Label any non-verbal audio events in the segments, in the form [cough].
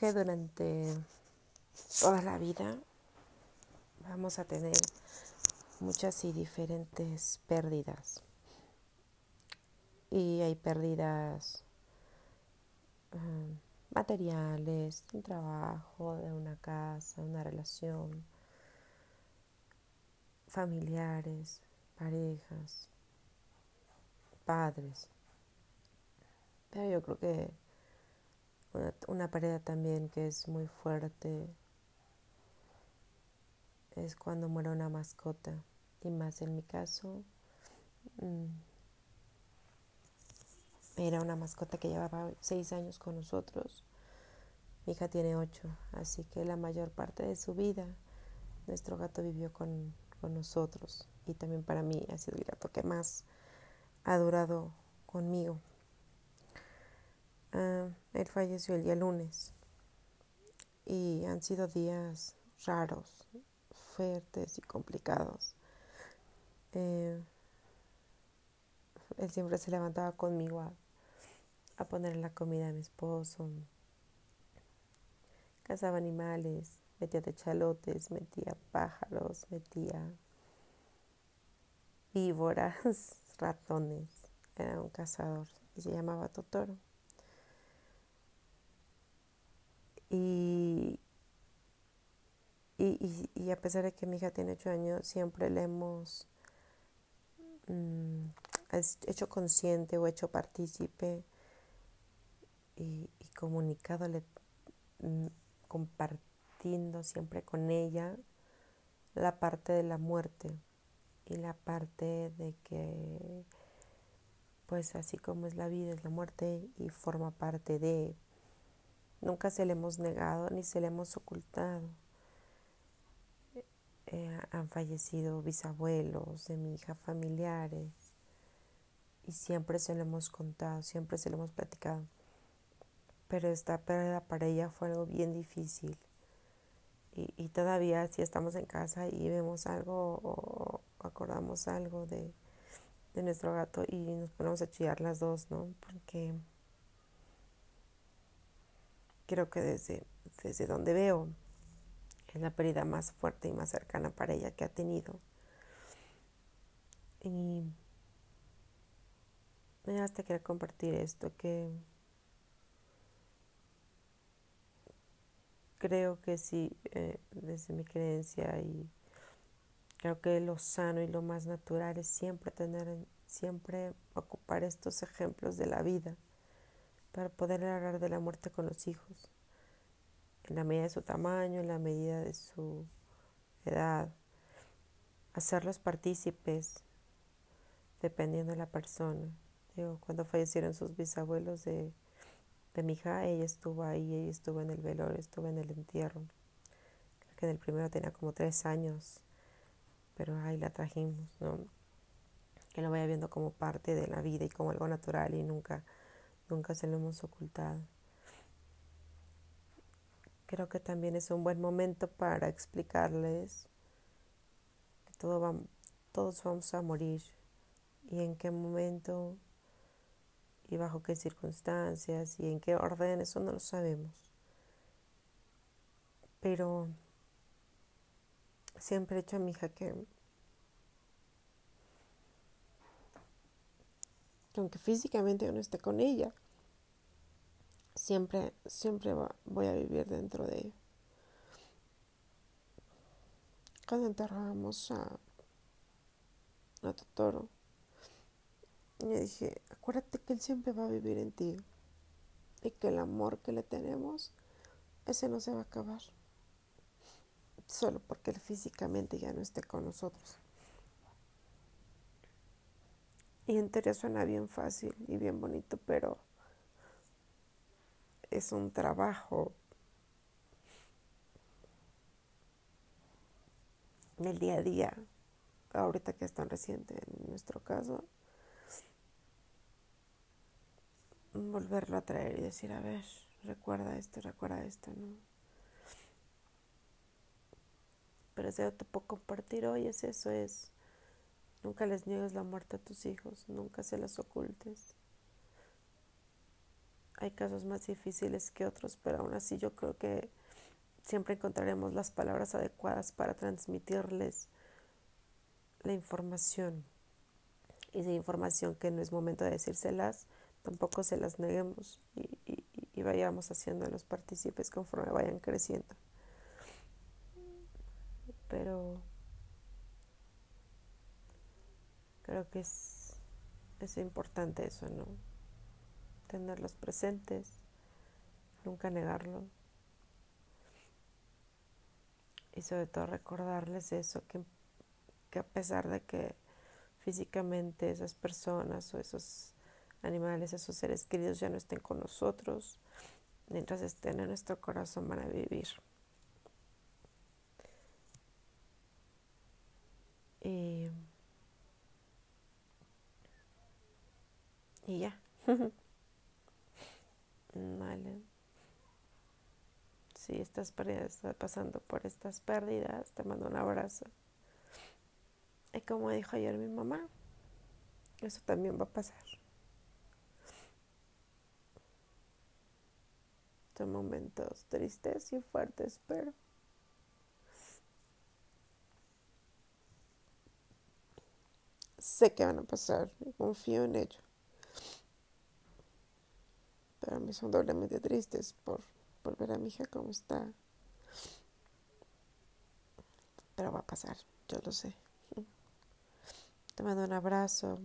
Que durante toda la vida vamos a tener muchas y diferentes pérdidas. Y hay pérdidas um, materiales, un trabajo, de una casa, una relación, familiares, parejas, padres. Pero yo creo que una, una también que es muy fuerte es cuando muere una mascota. Y más en mi caso, mm, era una mascota que llevaba seis años con nosotros. Mi hija tiene ocho, así que la mayor parte de su vida nuestro gato vivió con, nosotros. Y también para mí ha sido el gato que más ha durado conmigo. Ah, él falleció el día lunes y han sido días raros, fuertes y complicados. Eh, él siempre se levantaba conmigo a, a poner la comida a mi esposo. Cazaba animales, metía techalotes, metía pájaros, metía víboras, [laughs] ratones. Era un cazador y se llamaba Totoro. Y, y, a pesar de que mi hija tiene ocho años, siempre le hemos mm, hecho consciente o hecho partícipe y, comunicado, mm, compartiendo siempre con ella la parte de la muerte y la parte de que pues así como es la vida es la muerte y forma parte de nunca se le hemos negado ni se le hemos ocultado eh, han fallecido bisabuelos de mi hija familiares y siempre se lo hemos contado siempre se lo hemos platicado pero esta pérdida para ella fue algo bien difícil. Y, todavía si estamos en casa y vemos algo o acordamos algo de, nuestro gato y nos ponemos a chillar las dos, ¿no? Porque creo que desde, desde donde veo es la pérdida más fuerte y más cercana para ella que ha tenido. Y me hasta querer compartir esto, que creo que sí, eh, desde mi creencia y creo que lo sano y lo más natural es siempre tener, siempre ocupar estos ejemplos de la vida para poder hablar de la muerte con los hijos, en la medida de su tamaño, en la medida de su edad, hacerlos partícipes dependiendo de la persona. Digo, cuando fallecieron sus bisabuelos de de mi hija, ella estuvo ahí, ella estuvo en el velorio, estuvo en el entierro. Creo que en el primero tenía como tres años, pero ahí la trajimos, ¿no? Que lo vaya viendo como parte de la vida y como algo natural y nunca, nunca se lo hemos ocultado. Creo que también es un buen momento para explicarles que todo todos vamos a morir y en qué momento y bajo qué circunstancias y en qué orden, eso no lo sabemos. Pero siempre he dicho a mi hija que, aunque físicamente yo no esté con ella, siempre, siempre voy a vivir dentro de ella. Cuando enterrábamos a, a Totoro, y dije, acuérdate que Él siempre va a vivir en ti y que el amor que le tenemos, ese no se va a acabar. Solo porque Él físicamente ya no esté con nosotros. Y en teoría suena bien fácil y bien bonito, pero es un trabajo del día a día, ahorita que es tan reciente en nuestro caso, volverlo a traer y decir, a ver, recuerda esto, recuerda esto, ¿no? Pero si te puedo compartir hoy es eso, es nunca les niegues la muerte a tus hijos, nunca se las ocultes. Hay casos más difíciles que otros, pero aún así yo creo que siempre encontraremos las palabras adecuadas para transmitirles la información. Y esa información que no es momento de decírselas, tampoco se las neguemos y, y, vayamos haciendo los partícipes conforme vayan creciendo. Pero creo que es, es importante eso, ¿no? Tenerlos presentes, nunca negarlo. Y sobre todo recordarles eso, que, que a pesar de que físicamente esas personas o esos animales, esos seres queridos ya no estén con nosotros, mientras estén en nuestro corazón van a vivir. Y, y ya. [laughs] vale. Si estás pasando por estas pérdidas, te mando un abrazo. Y como dijo ayer mi mamá, eso también va a pasar. Son momentos tristes y fuertes, pero sé que van a pasar confío en ello. Pero mí son doblemente tristes por, por ver a mi hija cómo está. Pero va a pasar, yo lo sé. Te mando un abrazo.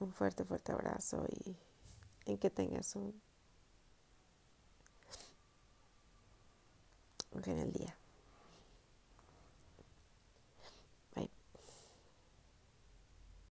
Un fuerte, fuerte abrazo y en que tengas un, un genial día.